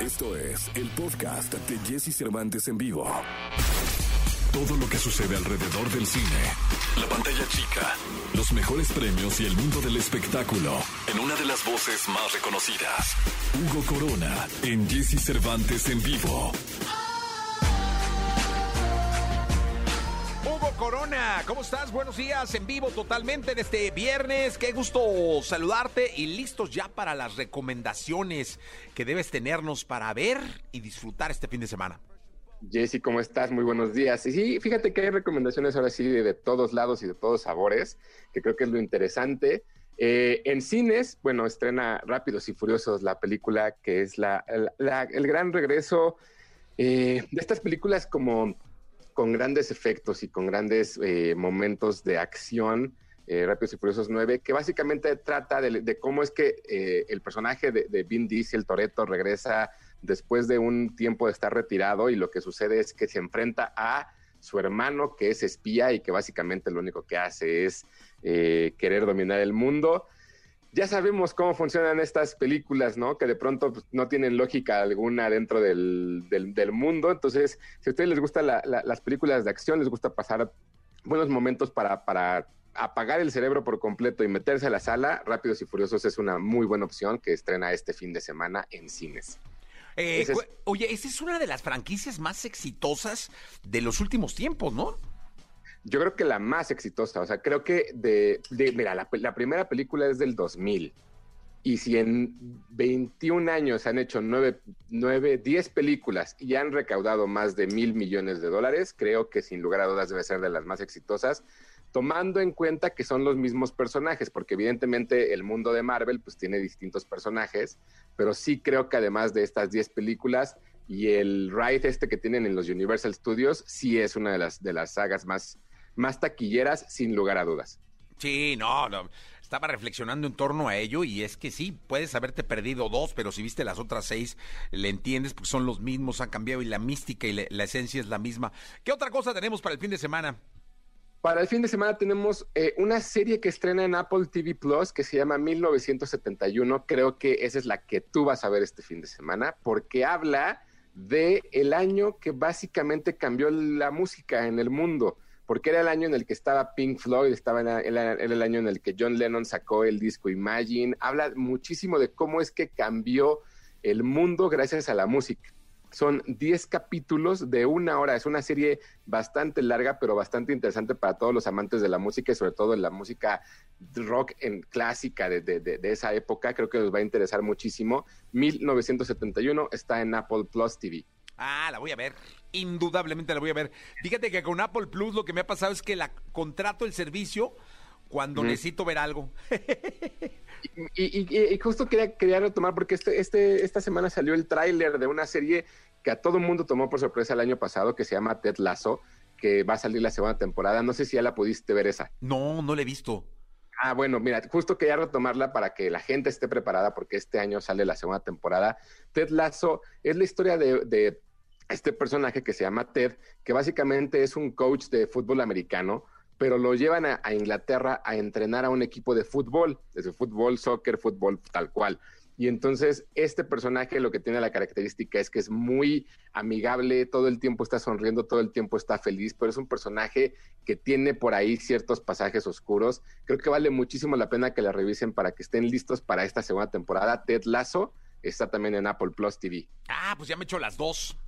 Esto es el podcast de Jesse Cervantes en vivo. Todo lo que sucede alrededor del cine, la pantalla chica, los mejores premios y el mundo del espectáculo en una de las voces más reconocidas. Hugo Corona en Jesse Cervantes en vivo. Corona, ¿cómo estás? Buenos días, en vivo totalmente en este viernes. Qué gusto saludarte y listos ya para las recomendaciones que debes tenernos para ver y disfrutar este fin de semana. Jessy, ¿cómo estás? Muy buenos días. Y sí, fíjate que hay recomendaciones ahora sí de, todos lados y de todos sabores, que creo que es lo interesante. Eh, en cines, bueno, estrena Rápidos y Furiosos la película que es la, el gran regreso eh, de estas películas como con grandes efectos y con grandes eh, momentos de acción. Rápidos y Furiosos 9, que básicamente trata de, cómo es que el personaje de, de Vin Diesel, Toreto, regresa después de un tiempo de estar retirado y lo que sucede es que se enfrenta a su hermano que es espía y que básicamente lo único que hace es eh, querer dominar el mundo. Ya sabemos cómo funcionan estas películas, ¿no? Que de pronto pues, no tienen lógica alguna dentro del, mundo. Entonces, si a ustedes les gustan las películas de acción, les gusta pasar buenos momentos para, para apagar el cerebro por completo y meterse a la sala, Rápidos y Furiosos es una muy buena opción que estrena este fin de semana en cines. Eh, oye, esa es una de las franquicias más exitosas de los últimos tiempos, ¿no? Yo creo que la más exitosa, o sea, creo que de, mira, la, primera película es del 2000 y si en 21 años han hecho 9, 9, 10 películas y han recaudado más de mil millones de dólares, creo que sin lugar a dudas debe ser de las más exitosas tomando en cuenta que son los mismos personajes, porque evidentemente el mundo de Marvel pues tiene distintos personajes, pero sí creo que además de estas 10 películas y el ride este que tienen en los Universal Studios, sí es una de las, de las sagas más, más taquilleras, sin lugar a dudas. Sí, no, no, estaba reflexionando en torno a ello y es que sí, puedes haberte perdido dos, pero si viste las otras seis, le entiendes porque son los mismos, han cambiado y la mística y la esencia es la misma. ¿Qué otra cosa tenemos para el fin de semana? Para el fin de semana tenemos eh, una serie que estrena en Apple TV Plus que se llama 1971. Creo que esa es la que tú vas a ver este fin de semana porque habla de el año que básicamente cambió la música en el mundo. Porque era el año en el que estaba Pink Floyd, estaba en el año en el que John Lennon sacó el disco Imagine. Habla muchísimo de cómo es que cambió el mundo gracias a la música. Son 10 capítulos de una hora. Es una serie bastante larga, pero bastante interesante para todos los amantes de la música y sobre todo en la música rock en clásica de, esa época. Creo que les va a interesar muchísimo. 1971 está en Apple Plus TV. Ah, la voy a ver. Indudablemente la voy a ver. Fíjate que con Apple Plus lo que me ha pasado es que la contrato el servicio cuando necesito ver algo. y, justo quería, quería retomar porque este, este, esta semana salió el tráiler de una serie que a todo el mundo tomó por sorpresa el año pasado, que se llama Ted Lasso, que va a salir la segunda temporada. No sé si ya la pudiste ver esa. No, no la he visto. Ah, bueno, mira, justo quería retomarla para que la gente esté preparada porque este año sale la segunda temporada. Ted Lasso es la historia de, de este personaje que se llama Ted, que básicamente es un coach de fútbol americano pero lo llevan a, Inglaterra a entrenar a un equipo de fútbol, desde fútbol, soccer, fútbol, tal cual. Y entonces este personaje lo que tiene la característica es que es muy amigable, todo el tiempo está sonriendo, todo el tiempo está feliz, pero es un personaje que tiene por ahí ciertos pasajes oscuros. Creo que vale muchísimo la pena que la revisen para que estén listos para esta segunda temporada. Ted Lasso está también en Apple Plus TV. Ah, pues ya me he hecho las dos.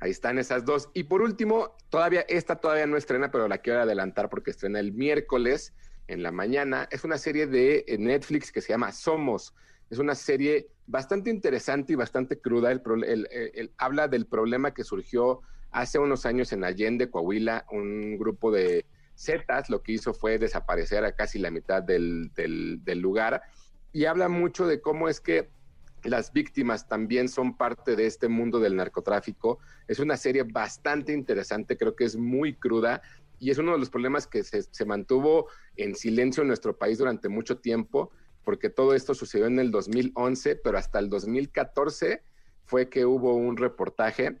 Ahí están esas dos. Y por último, todavía, esta todavía no estrena, pero la quiero adelantar porque estrena el miércoles en la mañana. Es una serie de eh, Netflix que se llama Somos. Es una serie bastante interesante y bastante cruda. El, habla del problema que surgió hace unos años en Allende, Coahuila, un grupo de Zetas lo que hizo fue desaparecer a casi la mitad del, del lugar. Y habla mucho de cómo es que las víctimas también son parte de este mundo del narcotráfico. Es una serie bastante interesante, creo que es muy cruda y es uno de los problemas que se, mantuvo en silencio en nuestro país durante mucho tiempo, porque todo esto sucedió en el 2011, pero hasta el 2014 fue que hubo un reportaje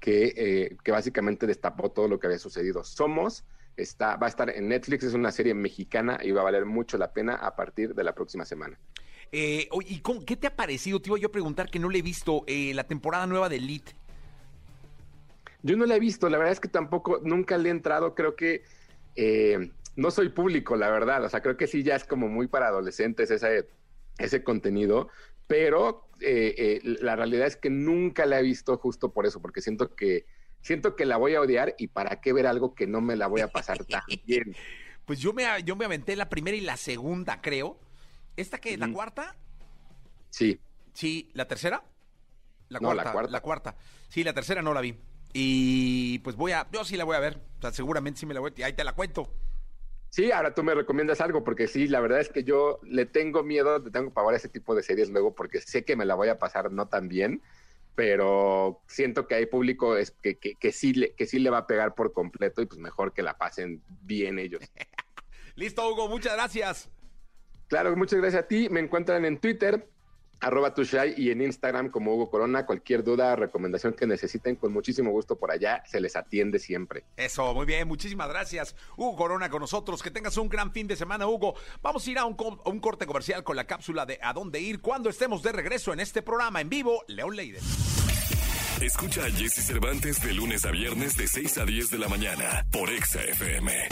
que, eh, que básicamente destapó todo lo que había sucedido. Somos, está, va a estar en Netflix, es una serie mexicana y va a valer mucho la pena a partir de la próxima semana. Eh, ¿Y cómo, qué te ha parecido? Te iba yo a preguntar que no le he visto eh, la temporada nueva de Elite. Yo no la he visto, la verdad es que tampoco, nunca le he entrado, creo que eh, no soy público, la verdad, o sea, creo que sí ya es como muy para adolescentes ese, ese contenido, pero la realidad es que nunca la he visto justo por eso, porque siento que siento que la voy a odiar y para qué ver algo que no me la voy a pasar tan bien. Pues yo me, yo me aventé la primera y la segunda, creo. ¿Esta qué? ¿La cuarta? Sí. Sí, ¿la tercera? La cuarta, la cuarta. La cuarta. Sí, la tercera no la vi. Y pues voy a, yo sí la voy a ver. O sea, seguramente sí me la voy a, ahí te la cuento. Sí, ahora tú me recomiendas algo, porque sí, la verdad es que yo le tengo miedo, le tengo pavor a ese tipo de series luego, porque sé que me la voy a pasar no tan bien pero siento que hay público es que, que, sí le, que sí le va a pegar por completo y pues mejor que la pasen bien ellos. Listo, Hugo, muchas gracias. Claro, muchas gracias a ti. Me encuentran en Twitter, arroba tushai y en Instagram como Hugo Corona. Cualquier duda, recomendación que necesiten, con muchísimo gusto por allá, se les atiende siempre. Eso, muy bien, muchísimas gracias. Hugo Corona con nosotros. Que tengas un gran fin de semana, Hugo. Vamos a ir a un, a un corte comercial con la cápsula de A dónde ir cuando estemos de regreso en este programa en vivo, León Leiden. Escucha a Jesse Cervantes de lunes a viernes de 6 a 10 de la mañana por Exa FM.